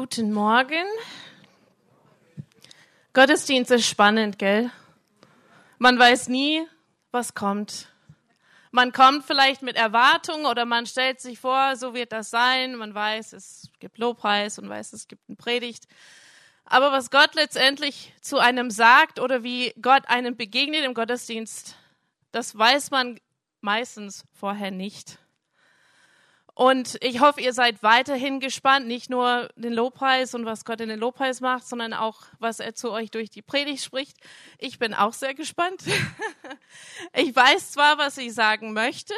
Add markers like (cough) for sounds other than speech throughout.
Guten Morgen. Gottesdienst ist spannend, gell? Man weiß nie, was kommt. Man kommt vielleicht mit Erwartungen oder man stellt sich vor, so wird das sein. Man weiß, es gibt Lobpreis und weiß, es gibt eine Predigt. Aber was Gott letztendlich zu einem sagt oder wie Gott einem begegnet im Gottesdienst, das weiß man meistens vorher nicht. Und ich hoffe, ihr seid weiterhin gespannt, nicht nur den Lobpreis und was Gott in den Lobpreis macht, sondern auch, was er zu euch durch die Predigt spricht. Ich bin auch sehr gespannt. (laughs) ich weiß zwar, was ich sagen möchte,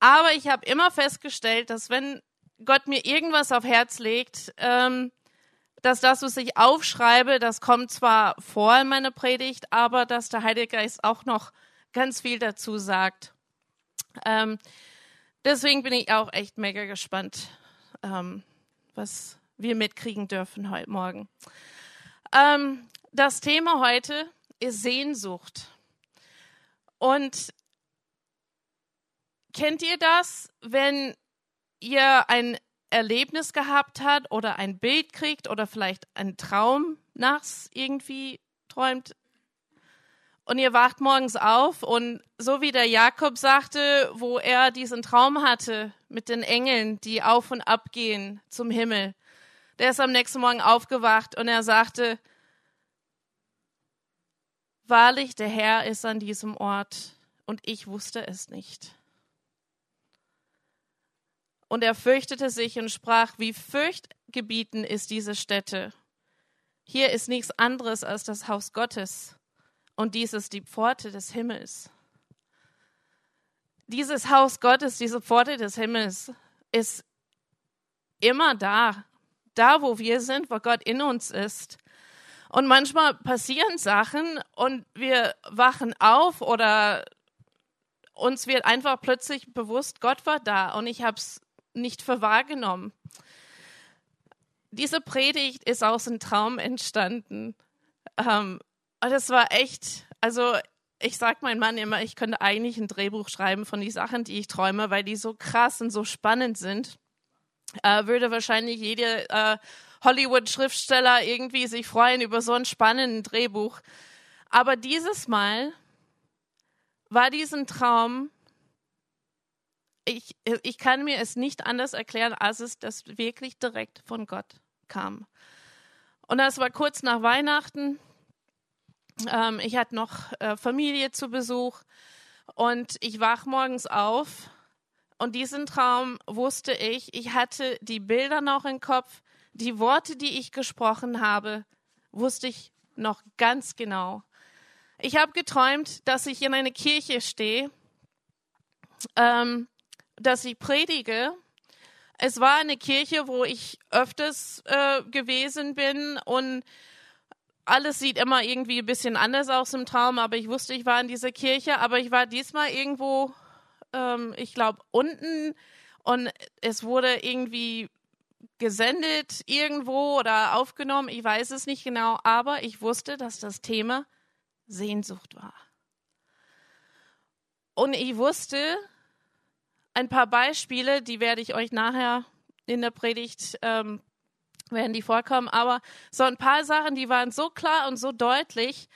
aber ich habe immer festgestellt, dass wenn Gott mir irgendwas auf Herz legt, ähm, dass das, was ich aufschreibe, das kommt zwar vor in meiner Predigt, aber dass der Heilige Geist auch noch ganz viel dazu sagt. Ähm, Deswegen bin ich auch echt mega gespannt, ähm, was wir mitkriegen dürfen heute Morgen. Ähm, das Thema heute ist Sehnsucht. Und kennt ihr das, wenn ihr ein Erlebnis gehabt habt oder ein Bild kriegt oder vielleicht einen Traum nachts irgendwie träumt, und ihr wacht morgens auf und so wie der Jakob sagte, wo er diesen Traum hatte mit den Engeln, die auf und ab gehen zum Himmel, der ist am nächsten Morgen aufgewacht und er sagte, wahrlich, der Herr ist an diesem Ort und ich wusste es nicht. Und er fürchtete sich und sprach, wie fürchtgebieten ist diese Stätte. Hier ist nichts anderes als das Haus Gottes und dies ist die Pforte des Himmels. Dieses Haus Gottes, diese Pforte des Himmels ist immer da, da wo wir sind, wo Gott in uns ist. Und manchmal passieren Sachen und wir wachen auf oder uns wird einfach plötzlich bewusst, Gott war da und ich habe es nicht für wahrgenommen. Diese Predigt ist aus einem Traum entstanden. Ähm, und das war echt, also ich sag meinem Mann immer, ich könnte eigentlich ein Drehbuch schreiben von den Sachen, die ich träume, weil die so krass und so spannend sind. Äh, würde wahrscheinlich jeder äh, Hollywood-Schriftsteller irgendwie sich freuen über so ein spannendes Drehbuch. Aber dieses Mal war diesen Traum, ich, ich kann mir es nicht anders erklären, als es das wirklich direkt von Gott kam. Und das war kurz nach Weihnachten. Ähm, ich hatte noch äh, Familie zu Besuch und ich wach morgens auf und diesen Traum wusste ich, ich hatte die Bilder noch im Kopf, die Worte, die ich gesprochen habe, wusste ich noch ganz genau. Ich habe geträumt, dass ich in einer Kirche stehe, ähm, dass ich predige. Es war eine Kirche, wo ich öfters äh, gewesen bin und alles sieht immer irgendwie ein bisschen anders aus im Traum, aber ich wusste, ich war in dieser Kirche, aber ich war diesmal irgendwo, ähm, ich glaube, unten und es wurde irgendwie gesendet irgendwo oder aufgenommen, ich weiß es nicht genau, aber ich wusste, dass das Thema Sehnsucht war. Und ich wusste ein paar Beispiele, die werde ich euch nachher in der Predigt ähm, werden die vorkommen. Aber so ein paar Sachen, die waren so klar und so deutlich,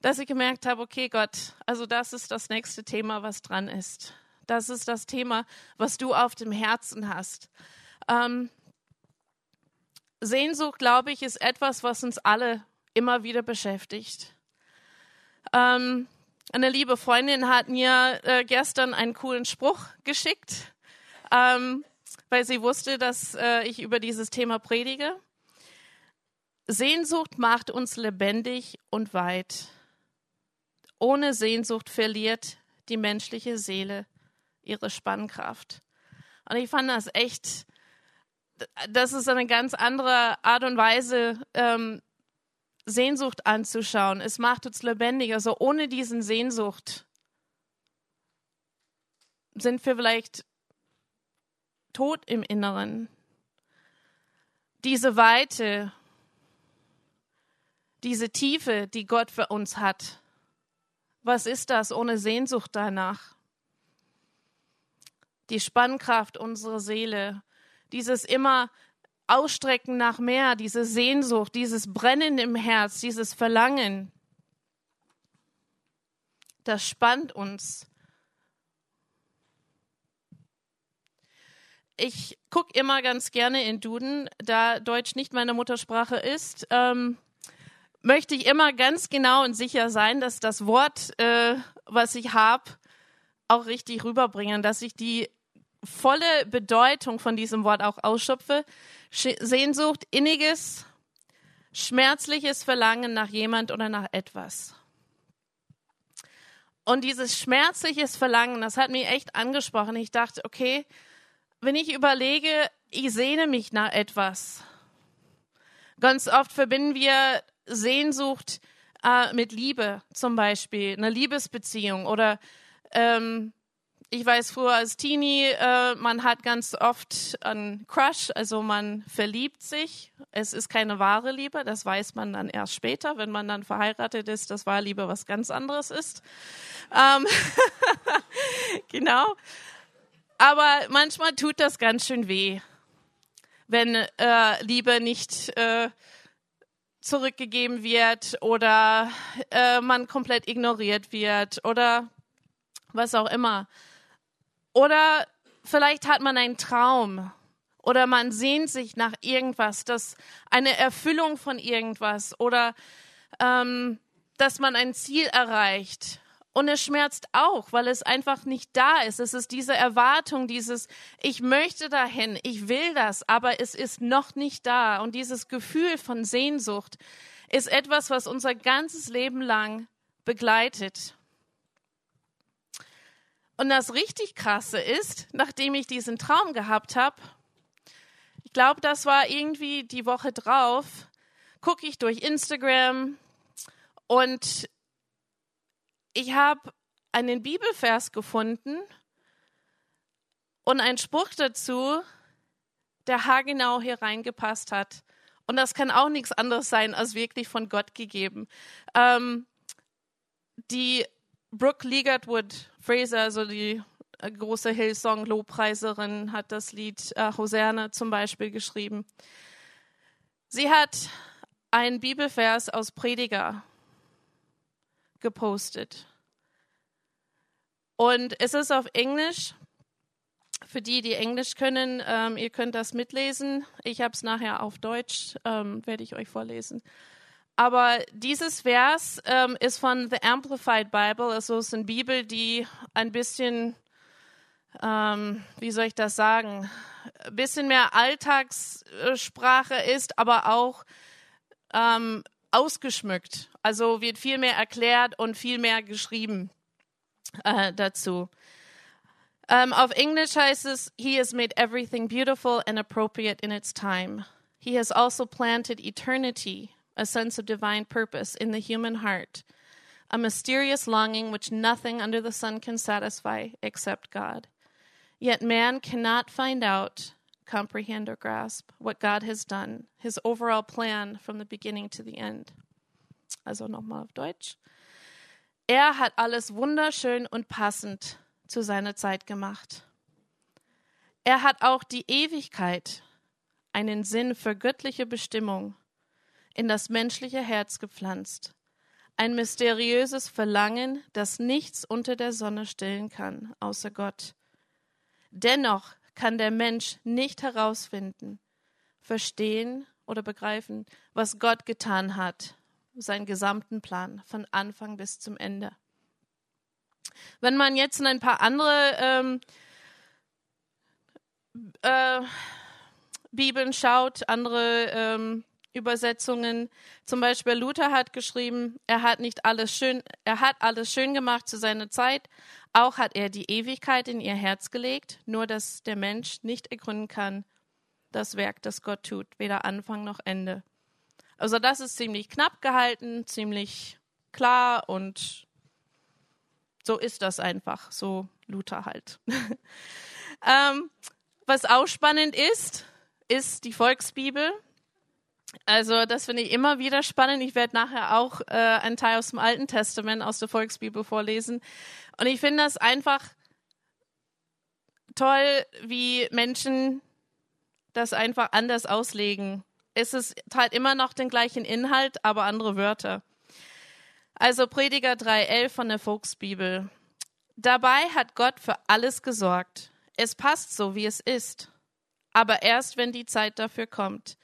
dass ich gemerkt habe, okay, Gott, also das ist das nächste Thema, was dran ist. Das ist das Thema, was du auf dem Herzen hast. Ähm, Sehnsucht, glaube ich, ist etwas, was uns alle immer wieder beschäftigt. Ähm, eine liebe Freundin hat mir äh, gestern einen coolen Spruch geschickt. Ähm, weil sie wusste, dass äh, ich über dieses Thema predige. Sehnsucht macht uns lebendig und weit. Ohne Sehnsucht verliert die menschliche Seele ihre Spannkraft. Und ich fand das echt, das ist eine ganz andere Art und Weise, ähm, Sehnsucht anzuschauen. Es macht uns lebendig. Also ohne diesen Sehnsucht sind wir vielleicht tot im Inneren. Diese Weite, diese Tiefe, die Gott für uns hat. Was ist das ohne Sehnsucht danach? Die Spannkraft unserer Seele, dieses immer Ausstrecken nach mehr, diese Sehnsucht, dieses Brennen im Herz, dieses Verlangen, das spannt uns. Ich gucke immer ganz gerne in Duden, da Deutsch nicht meine Muttersprache ist. Ähm, möchte ich immer ganz genau und sicher sein, dass das Wort, äh, was ich habe, auch richtig rüberbringen, dass ich die volle Bedeutung von diesem Wort auch ausschöpfe. Sehnsucht, inniges, schmerzliches Verlangen nach jemand oder nach etwas. Und dieses schmerzliches Verlangen, das hat mich echt angesprochen. Ich dachte, okay, wenn ich überlege, ich sehne mich nach etwas. Ganz oft verbinden wir Sehnsucht äh, mit Liebe zum Beispiel, eine Liebesbeziehung oder ähm, ich weiß früher als Teenie, äh, man hat ganz oft einen Crush, also man verliebt sich. Es ist keine wahre Liebe, das weiß man dann erst später, wenn man dann verheiratet ist, dass wahre Liebe was ganz anderes ist. Ähm (laughs) genau. Aber manchmal tut das ganz schön weh, wenn äh, Liebe nicht äh, zurückgegeben wird oder äh, man komplett ignoriert wird oder was auch immer. Oder vielleicht hat man einen Traum oder man sehnt sich nach irgendwas, das eine Erfüllung von irgendwas oder ähm, dass man ein Ziel erreicht. Und es schmerzt auch, weil es einfach nicht da ist. Es ist diese Erwartung, dieses, ich möchte dahin, ich will das, aber es ist noch nicht da. Und dieses Gefühl von Sehnsucht ist etwas, was unser ganzes Leben lang begleitet. Und das richtig krasse ist, nachdem ich diesen Traum gehabt habe, ich glaube, das war irgendwie die Woche drauf, gucke ich durch Instagram und ich habe einen Bibelvers gefunden und einen Spruch dazu, der haargenau hier reingepasst hat. Und das kann auch nichts anderes sein als wirklich von Gott gegeben. Ähm, die Brooke Ligertwood Fraser, also die äh, große Hillsong-Lobpreiserin, hat das Lied äh, Hosanna zum Beispiel geschrieben. Sie hat einen Bibelvers aus Prediger gepostet. Und es ist auf Englisch. Für die, die Englisch können, ähm, ihr könnt das mitlesen. Ich habe es nachher auf Deutsch, ähm, werde ich euch vorlesen. Aber dieses Vers ähm, ist von The Amplified Bible, also es ist eine Bibel, die ein bisschen, ähm, wie soll ich das sagen, ein bisschen mehr Alltagssprache ist, aber auch ähm, ausgeschmückt. Also wird viel mehr erklärt und viel mehr geschrieben äh, dazu. Um, auf Englisch heißt es, He has made everything beautiful and appropriate in its time. He has also planted eternity a sense of divine purpose in the human heart, a mysterious longing which nothing under the sun can satisfy except God. Yet man cannot find out, comprehend, or grasp what God has done, his overall plan from the beginning to the end. Also nochmal auf Deutsch. Er hat alles wunderschön und passend zu seiner Zeit gemacht. Er hat auch die Ewigkeit, einen Sinn für göttliche Bestimmung in das menschliche Herz gepflanzt. Ein mysteriöses Verlangen, das nichts unter der Sonne stillen kann, außer Gott. Dennoch kann der Mensch nicht herausfinden, verstehen oder begreifen, was Gott getan hat, seinen gesamten Plan von Anfang bis zum Ende. Wenn man jetzt in ein paar andere ähm, äh, Bibeln schaut, andere ähm, Übersetzungen. Zum Beispiel Luther hat geschrieben, er hat nicht alles schön, er hat alles schön gemacht zu seiner Zeit. Auch hat er die Ewigkeit in ihr Herz gelegt, nur dass der Mensch nicht ergründen kann, das Werk, das Gott tut, weder Anfang noch Ende. Also das ist ziemlich knapp gehalten, ziemlich klar und so ist das einfach, so Luther halt. (laughs) ähm, was auch spannend ist, ist die Volksbibel. Also das finde ich immer wieder spannend. Ich werde nachher auch äh, einen Teil aus dem Alten Testament, aus der Volksbibel vorlesen. Und ich finde das einfach toll, wie Menschen das einfach anders auslegen. Es ist halt immer noch den gleichen Inhalt, aber andere Wörter. Also Prediger 3.11 von der Volksbibel. Dabei hat Gott für alles gesorgt. Es passt so, wie es ist. Aber erst, wenn die Zeit dafür kommt.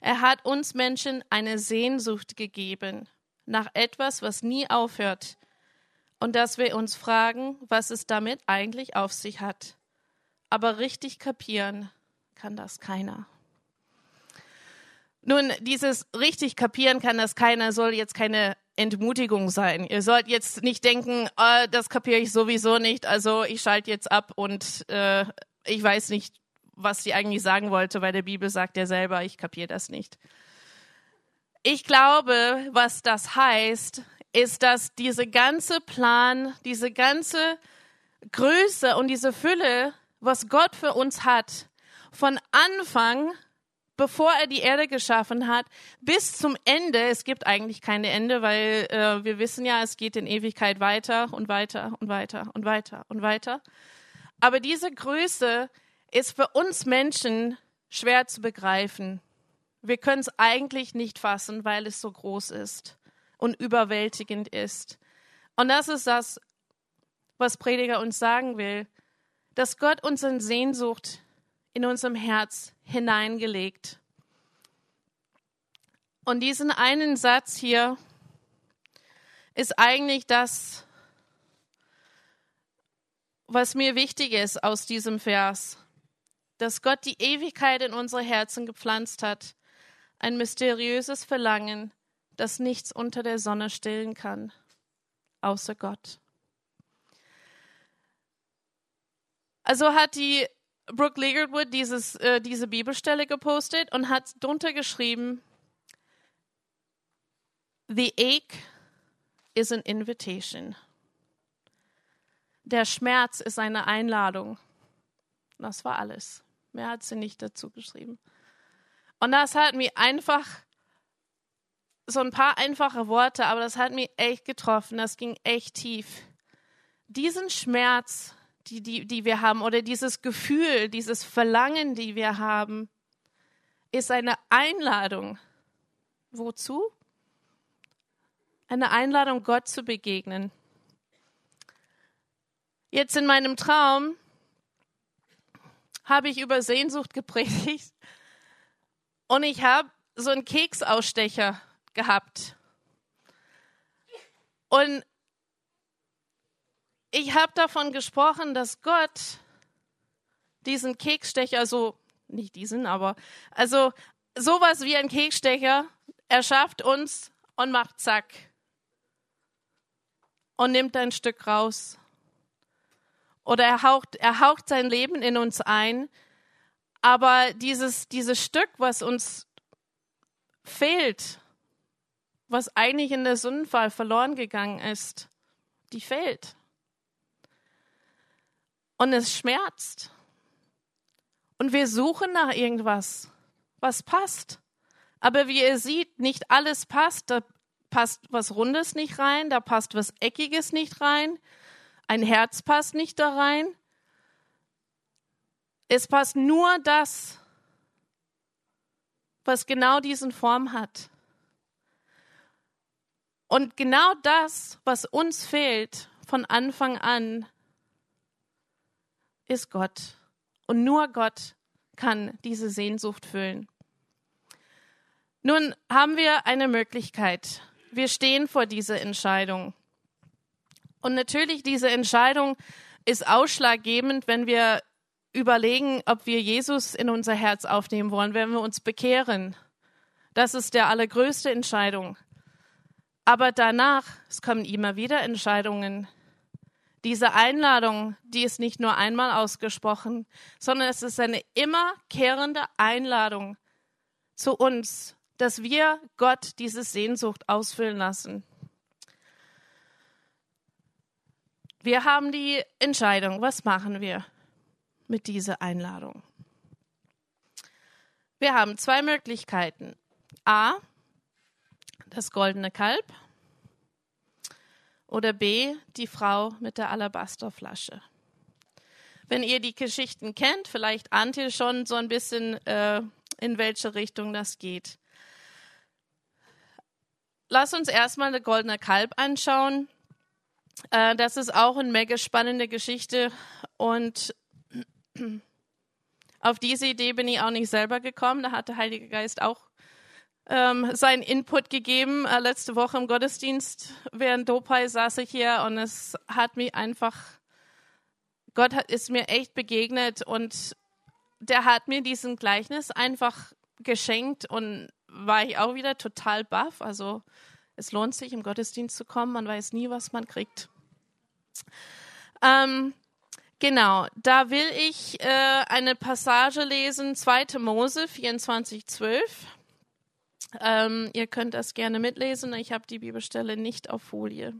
Er hat uns Menschen eine Sehnsucht gegeben nach etwas, was nie aufhört. Und dass wir uns fragen, was es damit eigentlich auf sich hat. Aber richtig kapieren kann das keiner. Nun, dieses richtig kapieren kann das keiner, soll jetzt keine Entmutigung sein. Ihr sollt jetzt nicht denken, oh, das kapiere ich sowieso nicht, also ich schalte jetzt ab und äh, ich weiß nicht, was sie eigentlich sagen wollte, weil der Bibel sagt ja selber, ich kapiere das nicht. Ich glaube, was das heißt, ist, dass diese ganze Plan, diese ganze Größe und diese Fülle, was Gott für uns hat, von Anfang, bevor er die Erde geschaffen hat, bis zum Ende, es gibt eigentlich keine Ende, weil äh, wir wissen ja, es geht in Ewigkeit weiter und weiter und weiter und weiter und weiter. Aber diese Größe ist für uns Menschen schwer zu begreifen. Wir können es eigentlich nicht fassen, weil es so groß ist und überwältigend ist. Und das ist das, was Prediger uns sagen will, dass Gott uns in Sehnsucht in unserem Herz hineingelegt. Und diesen einen Satz hier ist eigentlich das, was mir wichtig ist aus diesem Vers, dass Gott die Ewigkeit in unsere Herzen gepflanzt hat, ein mysteriöses Verlangen, das nichts unter der Sonne stillen kann, außer Gott. Also hat die Brooke Legerwood dieses, äh, diese Bibelstelle gepostet und hat drunter geschrieben, The ache is an invitation. Der Schmerz ist eine Einladung. Das war alles. Mehr hat sie nicht dazu geschrieben. Und das hat mich einfach so ein paar einfache Worte, aber das hat mich echt getroffen. Das ging echt tief. Diesen Schmerz, die, die, die wir haben, oder dieses Gefühl, dieses Verlangen, die wir haben, ist eine Einladung. Wozu? Eine Einladung, Gott zu begegnen. Jetzt in meinem Traum habe ich über Sehnsucht gepredigt und ich habe so einen Keksausstecher gehabt. Und ich habe davon gesprochen, dass Gott diesen Keksstecher, so, nicht diesen, aber, also sowas wie ein Keksstecher, erschafft uns und macht zack und nimmt ein Stück raus. Oder er haucht, er haucht sein Leben in uns ein, aber dieses, dieses Stück, was uns fehlt, was eigentlich in der Sündenfall verloren gegangen ist, die fehlt. Und es schmerzt. Und wir suchen nach irgendwas, was passt. Aber wie ihr seht, nicht alles passt. Da passt was Rundes nicht rein, da passt was Eckiges nicht rein, ein Herz passt nicht da rein. Es passt nur das, was genau diesen Form hat. Und genau das, was uns fehlt von Anfang an, ist Gott. Und nur Gott kann diese Sehnsucht füllen. Nun haben wir eine Möglichkeit. Wir stehen vor dieser Entscheidung. Und natürlich, diese Entscheidung ist ausschlaggebend, wenn wir überlegen, ob wir Jesus in unser Herz aufnehmen wollen, wenn wir uns bekehren. Das ist der allergrößte Entscheidung. Aber danach, es kommen immer wieder Entscheidungen. Diese Einladung, die ist nicht nur einmal ausgesprochen, sondern es ist eine immerkehrende Einladung zu uns, dass wir Gott diese Sehnsucht ausfüllen lassen. Wir haben die Entscheidung, was machen wir mit dieser Einladung? Wir haben zwei Möglichkeiten. A, das goldene Kalb oder B, die Frau mit der Alabasterflasche. Wenn ihr die Geschichten kennt, vielleicht ahnt ihr schon so ein bisschen, äh, in welche Richtung das geht. Lass uns erstmal eine goldene Kalb anschauen. Äh, das ist auch eine mega spannende Geschichte und (clears throat) auf diese Idee bin ich auch nicht selber gekommen. Da hat der Heilige Geist auch ähm, seinen Input gegeben. Äh, letzte Woche im Gottesdienst während Dopai saß ich hier und es hat mich einfach, Gott hat, ist mir echt begegnet und der hat mir diesen Gleichnis einfach geschenkt und war ich auch wieder total baff. Also es lohnt sich, im Gottesdienst zu kommen. Man weiß nie, was man kriegt. Ähm, genau, da will ich äh, eine Passage lesen, 2. Mose 24, 12. Ähm, ihr könnt das gerne mitlesen. Ich habe die Bibelstelle nicht auf Folie.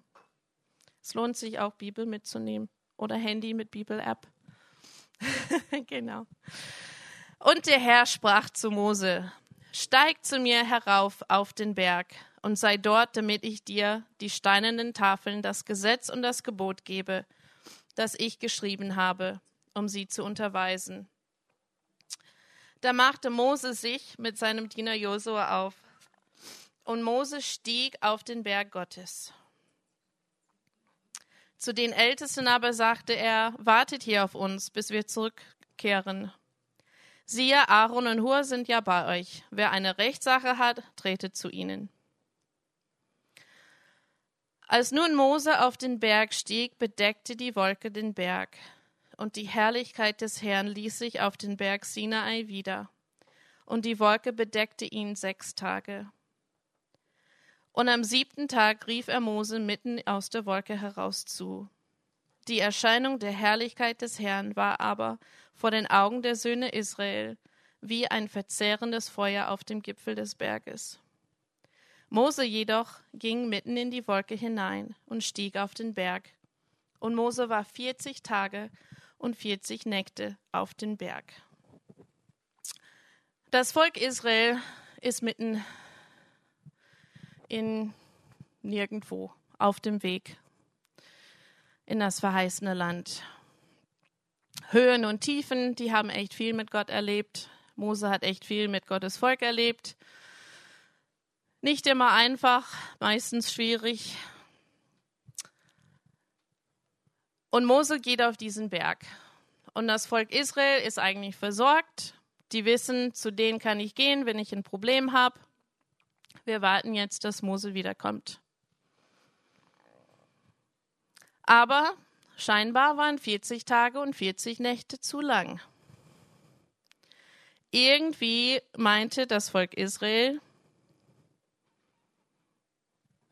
Es lohnt sich auch, Bibel mitzunehmen oder Handy mit Bibel-App. (laughs) genau. Und der Herr sprach zu Mose: Steig zu mir herauf auf den Berg und sei dort, damit ich dir die steinernen Tafeln, das Gesetz und das Gebot gebe, das ich geschrieben habe, um sie zu unterweisen. Da machte Mose sich mit seinem Diener Josua auf. Und Mose stieg auf den Berg Gottes. Zu den Ältesten aber sagte er, wartet hier auf uns, bis wir zurückkehren. Siehe, Aaron und Hur sind ja bei euch. Wer eine Rechtssache hat, trete zu ihnen. Als nun Mose auf den Berg stieg, bedeckte die Wolke den Berg, und die Herrlichkeit des Herrn ließ sich auf den Berg Sinai wieder, und die Wolke bedeckte ihn sechs Tage. Und am siebten Tag rief er Mose mitten aus der Wolke heraus zu. Die Erscheinung der Herrlichkeit des Herrn war aber vor den Augen der Söhne Israel wie ein verzehrendes Feuer auf dem Gipfel des Berges. Mose jedoch ging mitten in die Wolke hinein und stieg auf den Berg. Und Mose war vierzig Tage und vierzig Nächte auf den Berg. Das Volk Israel ist mitten in nirgendwo auf dem Weg in das verheißene Land. Höhen und Tiefen, die haben echt viel mit Gott erlebt. Mose hat echt viel mit Gottes Volk erlebt. Nicht immer einfach, meistens schwierig. Und Mose geht auf diesen Berg. Und das Volk Israel ist eigentlich versorgt. Die wissen, zu denen kann ich gehen, wenn ich ein Problem habe. Wir warten jetzt, dass Mose wiederkommt. Aber scheinbar waren 40 Tage und 40 Nächte zu lang. Irgendwie meinte das Volk Israel,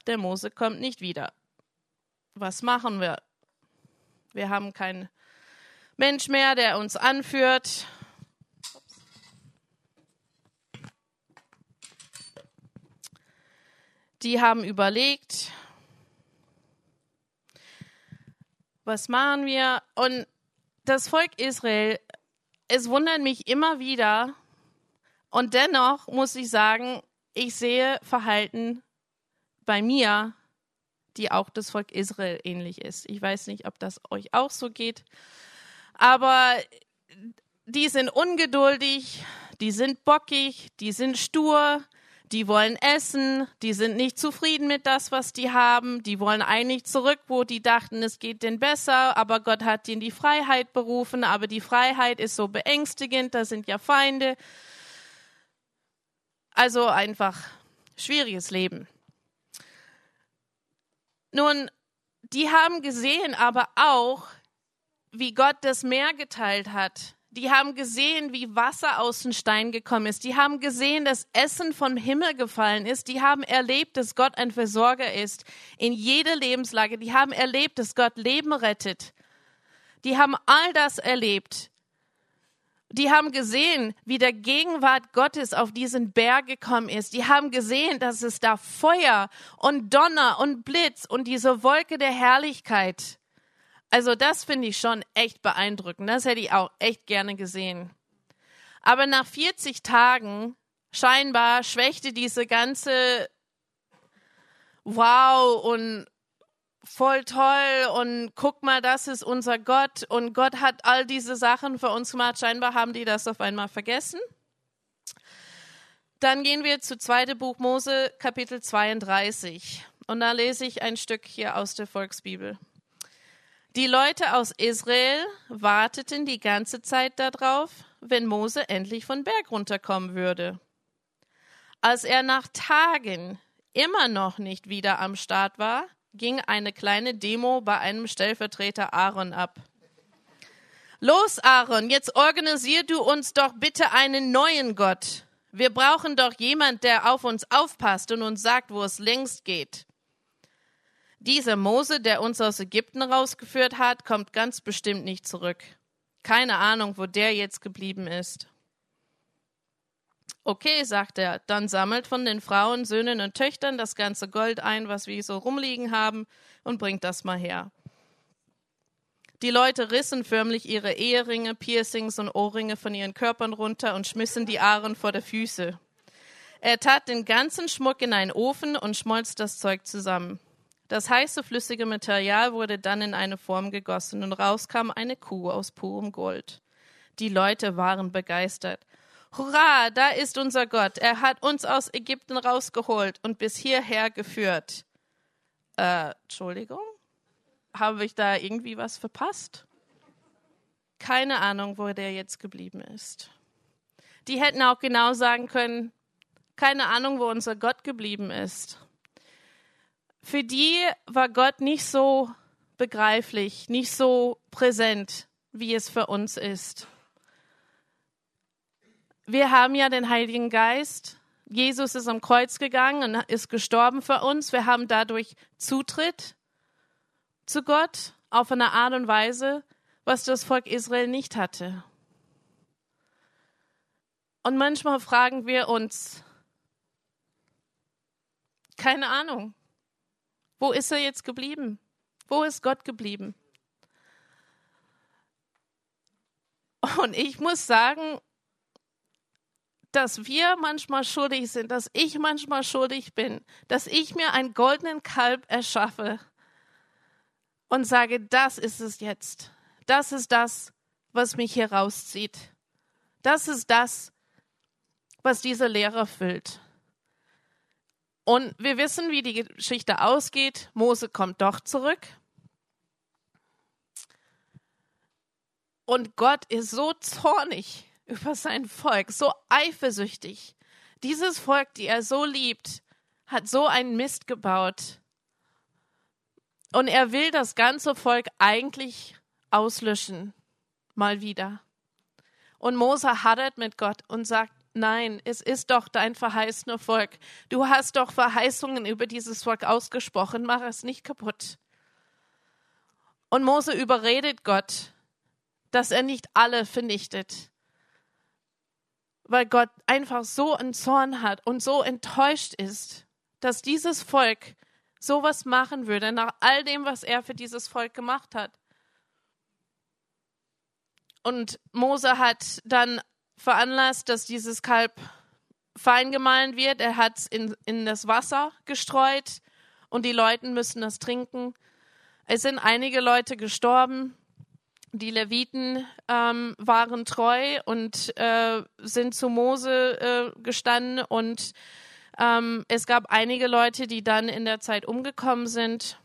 der Mose kommt nicht wieder. Was machen wir? Wir haben keinen Mensch mehr, der uns anführt. Die haben überlegt, was machen wir? Und das Volk Israel, es wundert mich immer wieder. Und dennoch muss ich sagen, ich sehe Verhalten bei mir, die auch das Volk Israel ähnlich ist. Ich weiß nicht, ob das euch auch so geht. Aber die sind ungeduldig, die sind bockig, die sind stur, die wollen essen, die sind nicht zufrieden mit das, was die haben, die wollen eigentlich zurück, wo die dachten, es geht denen besser, aber Gott hat ihnen die Freiheit berufen, aber die Freiheit ist so beängstigend, da sind ja Feinde. Also einfach schwieriges Leben. Nun, die haben gesehen aber auch, wie Gott das Meer geteilt hat die haben gesehen, wie Wasser aus dem Stein gekommen ist. Die haben gesehen, dass Essen vom Himmel gefallen ist. Die haben erlebt, dass Gott ein Versorger ist in jeder Lebenslage. Die haben erlebt, dass Gott Leben rettet. Die haben all das erlebt. Die haben gesehen, wie der Gegenwart Gottes auf diesen Berg gekommen ist. Die haben gesehen, dass es da Feuer und Donner und Blitz und diese Wolke der Herrlichkeit also das finde ich schon echt beeindruckend. Das hätte ich auch echt gerne gesehen. Aber nach 40 Tagen scheinbar schwächte diese ganze Wow und voll toll und guck mal, das ist unser Gott und Gott hat all diese Sachen für uns gemacht. Scheinbar haben die das auf einmal vergessen. Dann gehen wir zu 2. Buch Mose, Kapitel 32. Und da lese ich ein Stück hier aus der Volksbibel. Die Leute aus Israel warteten die ganze Zeit darauf, wenn Mose endlich von Berg runterkommen würde. Als er nach Tagen immer noch nicht wieder am Start war, ging eine kleine Demo bei einem Stellvertreter Aaron ab. Los, Aaron, jetzt organisier du uns doch bitte einen neuen Gott. Wir brauchen doch jemand, der auf uns aufpasst und uns sagt, wo es längst geht. Dieser Mose, der uns aus Ägypten rausgeführt hat, kommt ganz bestimmt nicht zurück. Keine Ahnung, wo der jetzt geblieben ist. Okay, sagt er, dann sammelt von den Frauen, Söhnen und Töchtern das ganze Gold ein, was wir so rumliegen haben, und bringt das mal her. Die Leute rissen förmlich ihre Eheringe, Piercings und Ohrringe von ihren Körpern runter und schmissen die Ahren vor der Füße. Er tat den ganzen Schmuck in einen Ofen und schmolz das Zeug zusammen. Das heiße flüssige Material wurde dann in eine Form gegossen und rauskam eine Kuh aus purem Gold. Die Leute waren begeistert. Hurra, da ist unser Gott. Er hat uns aus Ägypten rausgeholt und bis hierher geführt. Äh, Entschuldigung? Habe ich da irgendwie was verpasst? Keine Ahnung, wo der jetzt geblieben ist. Die hätten auch genau sagen können, keine Ahnung, wo unser Gott geblieben ist. Für die war Gott nicht so begreiflich, nicht so präsent, wie es für uns ist. Wir haben ja den Heiligen Geist. Jesus ist am Kreuz gegangen und ist gestorben für uns. Wir haben dadurch Zutritt zu Gott auf eine Art und Weise, was das Volk Israel nicht hatte. Und manchmal fragen wir uns, keine Ahnung, wo ist er jetzt geblieben? Wo ist Gott geblieben? Und ich muss sagen, dass wir manchmal schuldig sind, dass ich manchmal schuldig bin, dass ich mir einen goldenen Kalb erschaffe und sage, das ist es jetzt. Das ist das, was mich hier rauszieht. Das ist das, was diese Lehre füllt. Und wir wissen, wie die Geschichte ausgeht. Mose kommt doch zurück. Und Gott ist so zornig über sein Volk, so eifersüchtig. Dieses Volk, die er so liebt, hat so einen Mist gebaut. Und er will das ganze Volk eigentlich auslöschen. Mal wieder. Und Mose hadert mit Gott und sagt, nein, es ist doch dein verheißener Volk. Du hast doch Verheißungen über dieses Volk ausgesprochen, mach es nicht kaputt. Und Mose überredet Gott, dass er nicht alle vernichtet, weil Gott einfach so einen Zorn hat und so enttäuscht ist, dass dieses Volk sowas machen würde, nach all dem, was er für dieses Volk gemacht hat. Und Mose hat dann veranlasst, dass dieses Kalb fein gemahlen wird. Er hat es in, in das Wasser gestreut und die Leute müssen das trinken. Es sind einige Leute gestorben, die Leviten ähm, waren treu und äh, sind zu Mose äh, gestanden und ähm, es gab einige Leute, die dann in der Zeit umgekommen sind.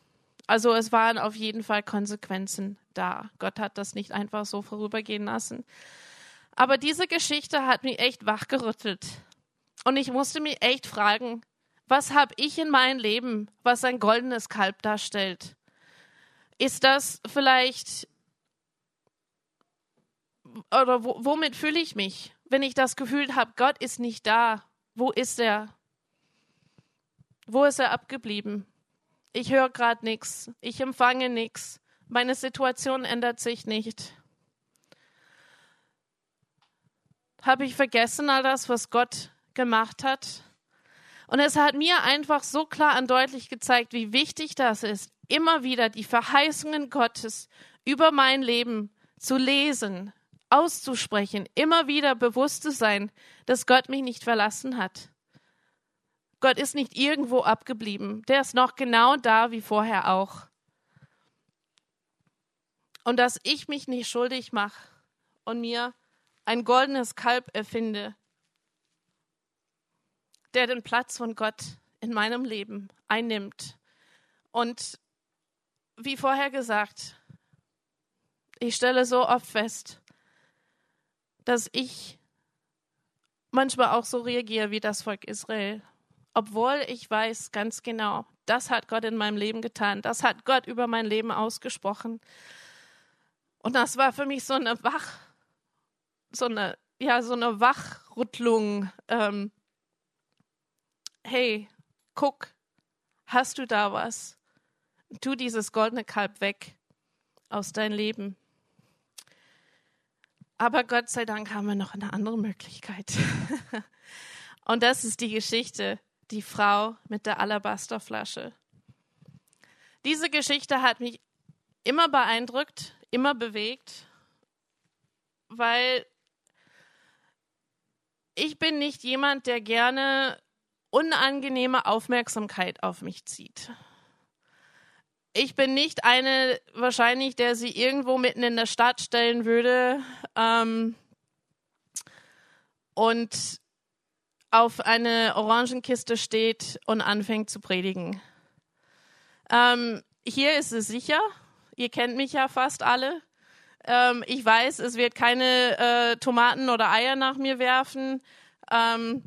Also es waren auf jeden Fall Konsequenzen da. Gott hat das nicht einfach so vorübergehen lassen. Aber diese Geschichte hat mich echt wachgerüttelt. Und ich musste mich echt fragen, was habe ich in meinem Leben, was ein goldenes Kalb darstellt? Ist das vielleicht oder womit fühle ich mich, wenn ich das Gefühl habe, Gott ist nicht da? Wo ist er? Wo ist er abgeblieben? Ich höre gerade nichts. Ich empfange nichts. Meine Situation ändert sich nicht. Habe ich vergessen all das, was Gott gemacht hat? Und es hat mir einfach so klar und deutlich gezeigt, wie wichtig das ist, immer wieder die Verheißungen Gottes über mein Leben zu lesen, auszusprechen, immer wieder bewusst zu sein, dass Gott mich nicht verlassen hat. Gott ist nicht irgendwo abgeblieben. Der ist noch genau da wie vorher auch. und dass ich mich nicht schuldig mache und mir ein goldenes Kalb erfinde, der den Platz von Gott in meinem Leben einnimmt. Und wie vorher gesagt, ich stelle so oft fest, dass ich manchmal auch so reagiere wie das Volk Israel, obwohl ich weiß ganz genau, das hat Gott in meinem Leben getan, das hat Gott über mein Leben ausgesprochen. Und das war für mich so eine Wach, so eine, ja, so eine Wachrüttlung. Ähm, hey, guck, hast du da was? Tu dieses goldene Kalb weg aus deinem Leben. Aber Gott sei Dank haben wir noch eine andere Möglichkeit. (laughs) Und das ist die Geschichte, die Frau mit der Alabasterflasche. Diese Geschichte hat mich immer beeindruckt, immer bewegt, weil ich bin nicht jemand, der gerne unangenehme Aufmerksamkeit auf mich zieht. Ich bin nicht eine, wahrscheinlich, der sie irgendwo mitten in der Stadt stellen würde ähm, und auf eine Orangenkiste steht und anfängt zu predigen. Ähm, hier ist es sicher. Ihr kennt mich ja fast alle. Ähm, ich weiß, es wird keine äh, Tomaten oder Eier nach mir werfen. Ähm,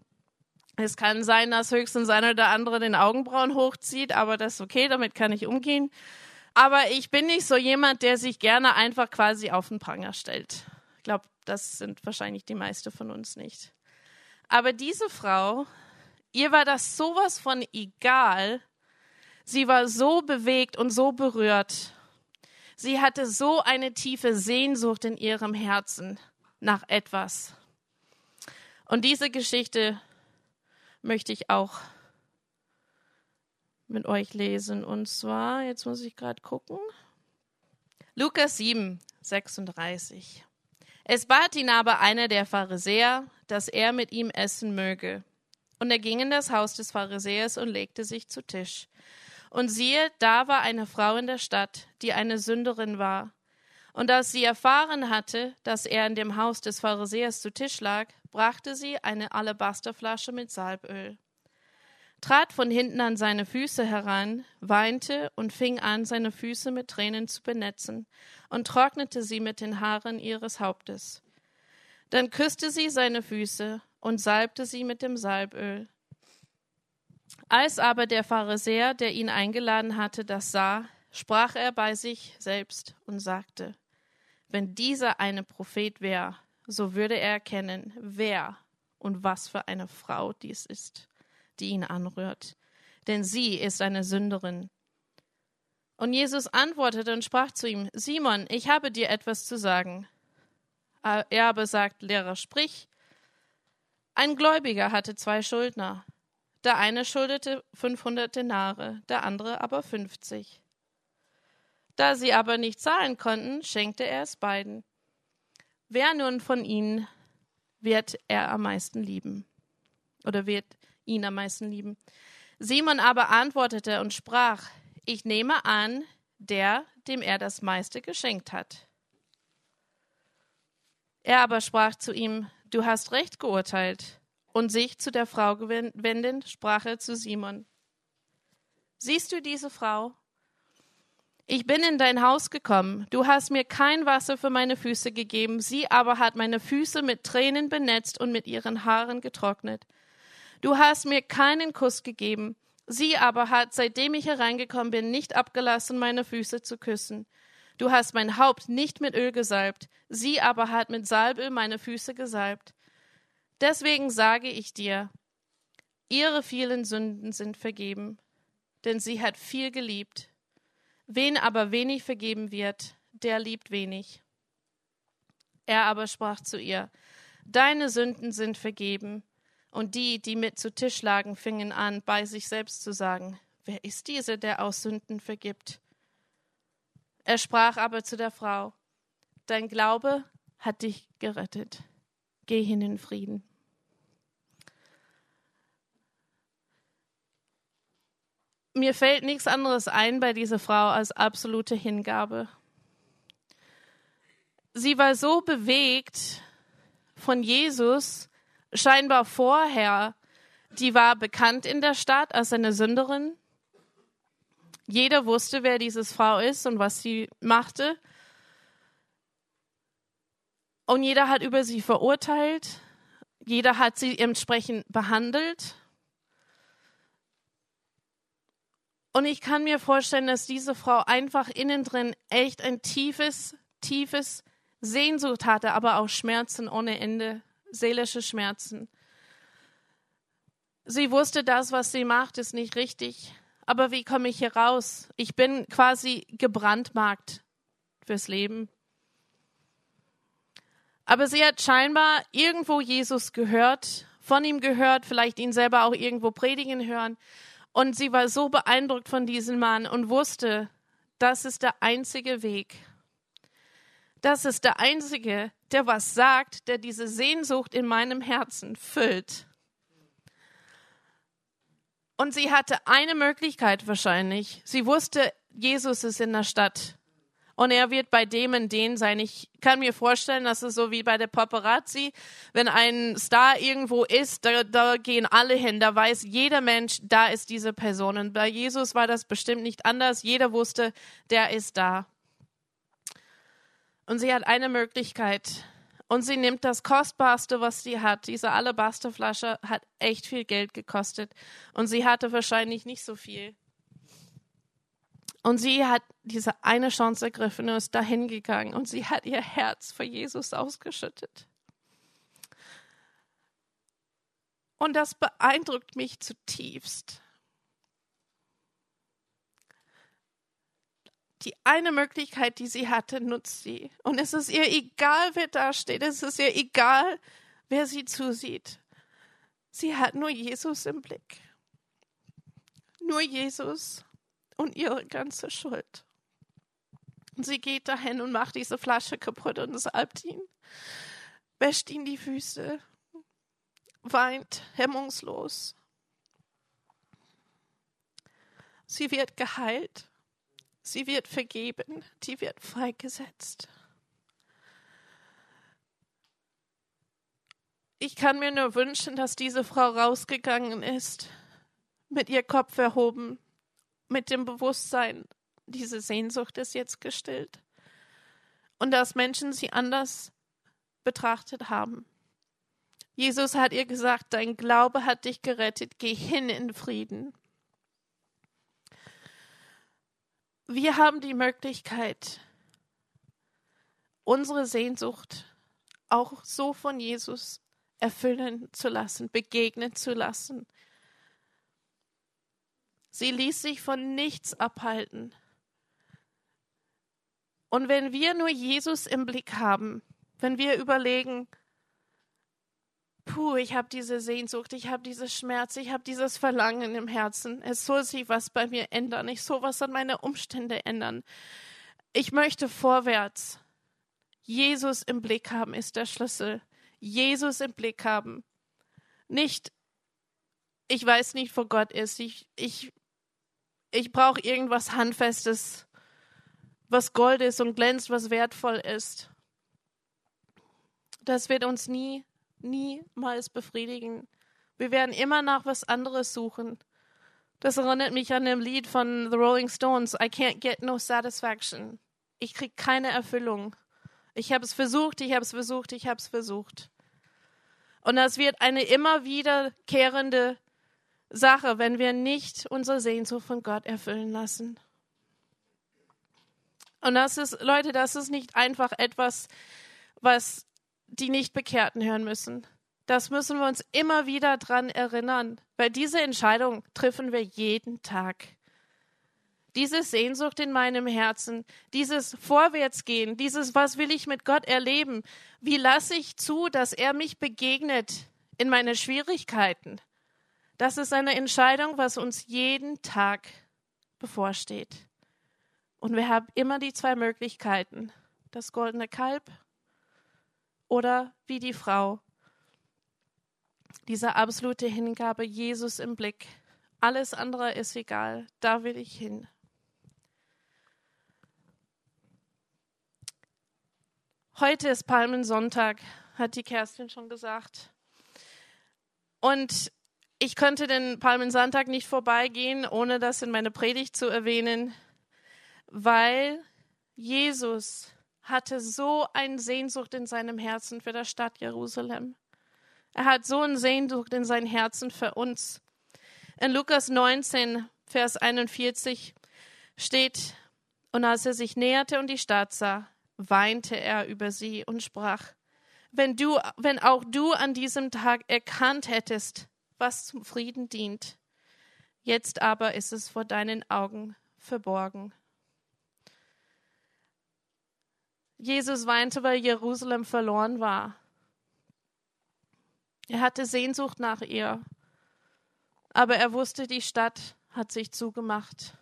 es kann sein, dass höchstens einer oder andere den Augenbrauen hochzieht, aber das ist okay, damit kann ich umgehen. Aber ich bin nicht so jemand, der sich gerne einfach quasi auf den Pranger stellt. Ich glaube, das sind wahrscheinlich die meisten von uns nicht. Aber diese Frau, ihr war das sowas von egal. Sie war so bewegt und so berührt. Sie hatte so eine tiefe Sehnsucht in ihrem Herzen nach etwas. Und diese Geschichte möchte ich auch mit euch lesen. Und zwar, jetzt muss ich gerade gucken. Lukas 7, 36. Es bat ihn aber einer der Pharisäer, dass er mit ihm essen möge. Und er ging in das Haus des Pharisäers und legte sich zu Tisch. Und siehe, da war eine Frau in der Stadt, die eine Sünderin war. Und als sie erfahren hatte, dass er in dem Haus des Pharisäers zu Tisch lag, brachte sie eine Alabasterflasche mit Salböl, trat von hinten an seine Füße heran, weinte und fing an, seine Füße mit Tränen zu benetzen und trocknete sie mit den Haaren ihres Hauptes. Dann küsste sie seine Füße und salbte sie mit dem Salböl. Als aber der Pharisäer, der ihn eingeladen hatte, das sah, sprach er bei sich selbst und sagte, wenn dieser eine Prophet wäre, so würde er erkennen, wer und was für eine Frau dies ist, die ihn anrührt. Denn sie ist eine Sünderin. Und Jesus antwortete und sprach zu ihm, Simon, ich habe dir etwas zu sagen. Er aber sagt, Lehrer, sprich. Ein Gläubiger hatte zwei Schuldner. Der eine schuldete 500 Denare, der andere aber 50. Da sie aber nicht zahlen konnten, schenkte er es beiden. Wer nun von ihnen wird er am meisten lieben? Oder wird ihn am meisten lieben? Simon aber antwortete und sprach, ich nehme an, der, dem er das meiste geschenkt hat. Er aber sprach zu ihm, du hast recht geurteilt. Und sich zu der Frau wendend, sprach er zu Simon, siehst du diese Frau? Ich bin in dein Haus gekommen, du hast mir kein Wasser für meine Füße gegeben, sie aber hat meine Füße mit Tränen benetzt und mit ihren Haaren getrocknet. Du hast mir keinen Kuss gegeben, sie aber hat, seitdem ich hereingekommen bin, nicht abgelassen, meine Füße zu küssen. Du hast mein Haupt nicht mit Öl gesalbt, sie aber hat mit Salböl meine Füße gesalbt. Deswegen sage ich dir, ihre vielen Sünden sind vergeben, denn sie hat viel geliebt Wen aber wenig vergeben wird, der liebt wenig. Er aber sprach zu ihr, Deine Sünden sind vergeben. Und die, die mit zu Tisch lagen, fingen an, bei sich selbst zu sagen, Wer ist dieser, der aus Sünden vergibt? Er sprach aber zu der Frau, Dein Glaube hat dich gerettet. Geh hin in Frieden. Mir fällt nichts anderes ein bei dieser Frau als absolute Hingabe. sie war so bewegt von Jesus, scheinbar vorher, die war bekannt in der Stadt als eine Sünderin. Jeder wusste, wer diese Frau ist und was sie machte. Und jeder hat über sie verurteilt. Jeder hat sie entsprechend behandelt. Und ich kann mir vorstellen, dass diese Frau einfach innen drin echt ein tiefes, tiefes Sehnsucht hatte, aber auch Schmerzen ohne Ende, seelische Schmerzen. Sie wusste, das, was sie macht, ist nicht richtig. Aber wie komme ich hier raus? Ich bin quasi gebrandmarkt fürs Leben. Aber sie hat scheinbar irgendwo Jesus gehört, von ihm gehört, vielleicht ihn selber auch irgendwo predigen hören. Und sie war so beeindruckt von diesem Mann und wusste, das ist der einzige Weg. Das ist der einzige, der was sagt, der diese Sehnsucht in meinem Herzen füllt. Und sie hatte eine Möglichkeit wahrscheinlich. Sie wusste, Jesus ist in der Stadt. Und er wird bei dem und den sein. Ich kann mir vorstellen, dass es so wie bei der Paparazzi, wenn ein Star irgendwo ist, da, da gehen alle hin, da weiß jeder Mensch, da ist diese Person. Und bei Jesus war das bestimmt nicht anders. Jeder wusste, der ist da. Und sie hat eine Möglichkeit. Und sie nimmt das Kostbarste, was sie hat. Diese Alabasterflasche hat echt viel Geld gekostet. Und sie hatte wahrscheinlich nicht so viel. Und sie hat diese eine Chance ergriffen und ist dahin gegangen und sie hat ihr Herz für Jesus ausgeschüttet. Und das beeindruckt mich zutiefst. Die eine Möglichkeit, die sie hatte, nutzt sie. Und es ist ihr egal, wer da steht. Es ist ihr egal, wer sie zusieht. Sie hat nur Jesus im Blick. Nur Jesus und ihre ganze Schuld. Und sie geht dahin und macht diese Flasche kaputt und salbt ihn, wäscht ihn die Füße, weint hemmungslos. Sie wird geheilt, sie wird vergeben, die wird freigesetzt. Ich kann mir nur wünschen, dass diese Frau rausgegangen ist, mit ihr Kopf erhoben, mit dem Bewusstsein, diese Sehnsucht ist jetzt gestillt. Und dass Menschen sie anders betrachtet haben. Jesus hat ihr gesagt, dein Glaube hat dich gerettet, geh hin in Frieden. Wir haben die Möglichkeit, unsere Sehnsucht auch so von Jesus erfüllen zu lassen, begegnen zu lassen, Sie ließ sich von nichts abhalten. Und wenn wir nur Jesus im Blick haben, wenn wir überlegen, puh, ich habe diese Sehnsucht, ich habe diese Schmerz, ich habe dieses Verlangen im Herzen, es soll sich was bei mir ändern, ich soll was an meine Umstände ändern. Ich möchte vorwärts. Jesus im Blick haben ist der Schlüssel. Jesus im Blick haben. Nicht, ich weiß nicht, wo Gott ist. Ich, ich ich brauche irgendwas Handfestes, was Gold ist und glänzt, was wertvoll ist. Das wird uns nie, niemals befriedigen. Wir werden immer nach was anderes suchen. Das erinnert mich an dem Lied von The Rolling Stones, I can't get no satisfaction. Ich kriege keine Erfüllung. Ich habe es versucht, ich habe es versucht, ich habe es versucht. Und das wird eine immer wiederkehrende Sache, wenn wir nicht unsere Sehnsucht von Gott erfüllen lassen. Und das ist, Leute, das ist nicht einfach etwas, was die Nichtbekehrten hören müssen. Das müssen wir uns immer wieder dran erinnern, weil diese Entscheidung treffen wir jeden Tag. Diese Sehnsucht in meinem Herzen, dieses Vorwärtsgehen, dieses Was will ich mit Gott erleben? Wie lasse ich zu, dass er mich begegnet in meine Schwierigkeiten? Das ist eine Entscheidung, was uns jeden Tag bevorsteht. Und wir haben immer die zwei Möglichkeiten. Das goldene Kalb oder wie die Frau. Diese absolute Hingabe, Jesus im Blick. Alles andere ist egal. Da will ich hin. Heute ist Palmensonntag, hat die Kerstin schon gesagt. Und ich könnte den Palmensonntag nicht vorbeigehen, ohne das in meine Predigt zu erwähnen, weil Jesus hatte so eine Sehnsucht in seinem Herzen für die Stadt Jerusalem. Er hat so eine Sehnsucht in seinem Herzen für uns. In Lukas 19, Vers 41 steht, und als er sich näherte und die Stadt sah, weinte er über sie und sprach, wenn du, wenn auch du an diesem Tag erkannt hättest, was zum Frieden dient, jetzt aber ist es vor deinen Augen verborgen. Jesus weinte, weil Jerusalem verloren war. Er hatte Sehnsucht nach ihr, aber er wusste, die Stadt hat sich zugemacht.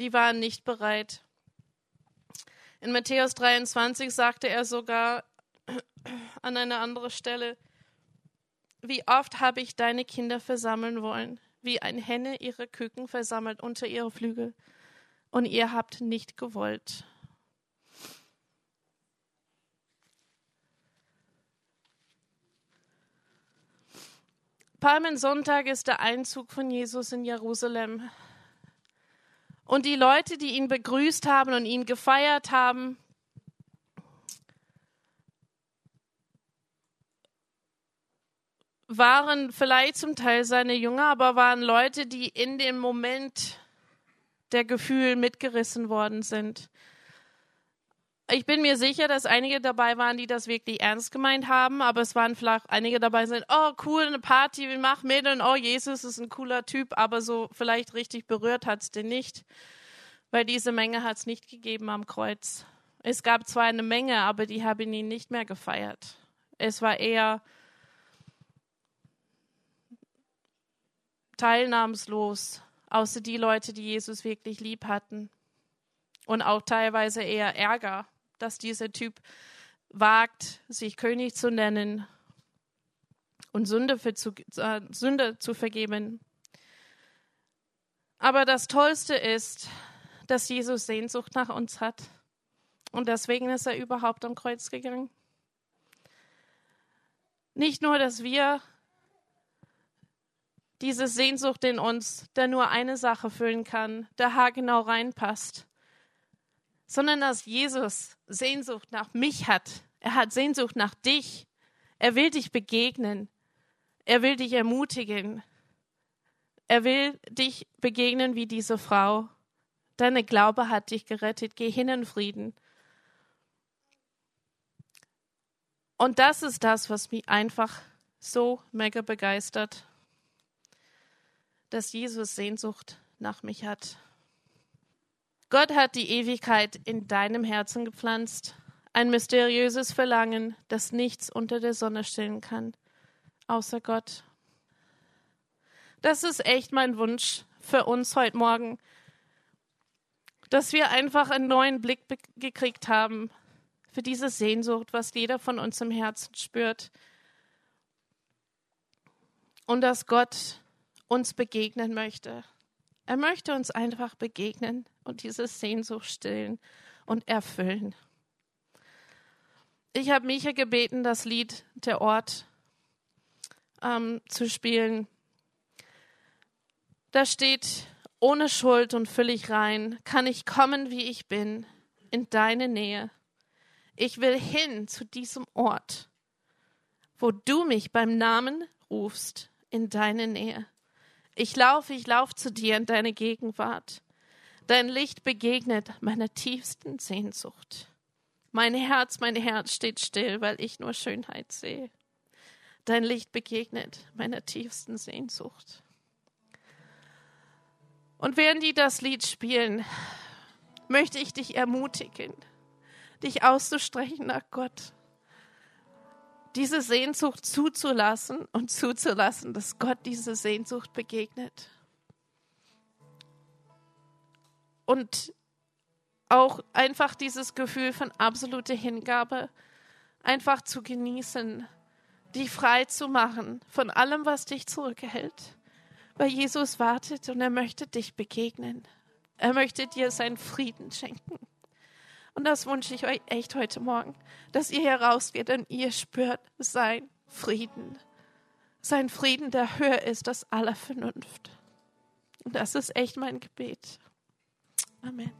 Die waren nicht bereit. In Matthäus 23 sagte er sogar an einer anderen Stelle, wie oft habe ich deine Kinder versammeln wollen, wie ein Henne ihre Küken versammelt unter ihre Flügel, und ihr habt nicht gewollt. Palmensonntag ist der Einzug von Jesus in Jerusalem. Und die Leute, die ihn begrüßt haben und ihn gefeiert haben, waren vielleicht zum Teil seine Jünger, aber waren Leute, die in dem Moment der Gefühl mitgerissen worden sind. Ich bin mir sicher, dass einige dabei waren, die das wirklich ernst gemeint haben, aber es waren vielleicht einige dabei, die sind, oh cool, eine Party, wir machen mit und oh, Jesus ist ein cooler Typ, aber so vielleicht richtig berührt hat es den nicht, weil diese Menge hat es nicht gegeben am Kreuz. Es gab zwar eine Menge, aber die haben ihn nicht mehr gefeiert. Es war eher teilnahmslos, außer die Leute, die Jesus wirklich lieb hatten. Und auch teilweise eher Ärger dass dieser Typ wagt, sich König zu nennen und Sünde, für zu, äh, Sünde zu vergeben. Aber das Tollste ist, dass Jesus Sehnsucht nach uns hat. Und deswegen ist er überhaupt am Kreuz gegangen. Nicht nur, dass wir diese Sehnsucht in uns, der nur eine Sache füllen kann, der haargenau reinpasst, sondern dass Jesus Sehnsucht nach mich hat. Er hat Sehnsucht nach dich. Er will dich begegnen. Er will dich ermutigen. Er will dich begegnen wie diese Frau. Deine Glaube hat dich gerettet. Geh hin in Frieden. Und das ist das, was mich einfach so mega begeistert, dass Jesus Sehnsucht nach mich hat. Gott hat die Ewigkeit in deinem Herzen gepflanzt, ein mysteriöses Verlangen, das nichts unter der Sonne stillen kann, außer Gott. Das ist echt mein Wunsch für uns heute Morgen, dass wir einfach einen neuen Blick gekriegt haben für diese Sehnsucht, was jeder von uns im Herzen spürt. Und dass Gott uns begegnen möchte. Er möchte uns einfach begegnen und diese Sehnsucht stillen und erfüllen. Ich habe Micha gebeten, das Lied Der Ort ähm, zu spielen. Da steht, ohne Schuld und völlig rein kann ich kommen, wie ich bin, in deine Nähe. Ich will hin zu diesem Ort, wo du mich beim Namen rufst, in deine Nähe. Ich laufe, ich laufe zu dir in deine Gegenwart. Dein Licht begegnet meiner tiefsten Sehnsucht. Mein Herz, mein Herz steht still, weil ich nur Schönheit sehe. Dein Licht begegnet meiner tiefsten Sehnsucht. Und während die das Lied spielen, möchte ich dich ermutigen, dich auszustrecken nach Gott diese Sehnsucht zuzulassen und zuzulassen, dass Gott diese Sehnsucht begegnet. Und auch einfach dieses Gefühl von absoluter Hingabe einfach zu genießen, dich frei zu machen von allem, was dich zurückhält. Weil Jesus wartet und er möchte dich begegnen. Er möchte dir seinen Frieden schenken. Und das wünsche ich euch echt heute Morgen, dass ihr herausgeht und ihr spürt sein Frieden. Sein Frieden, der höher ist als aller Vernunft. Und das ist echt mein Gebet. Amen.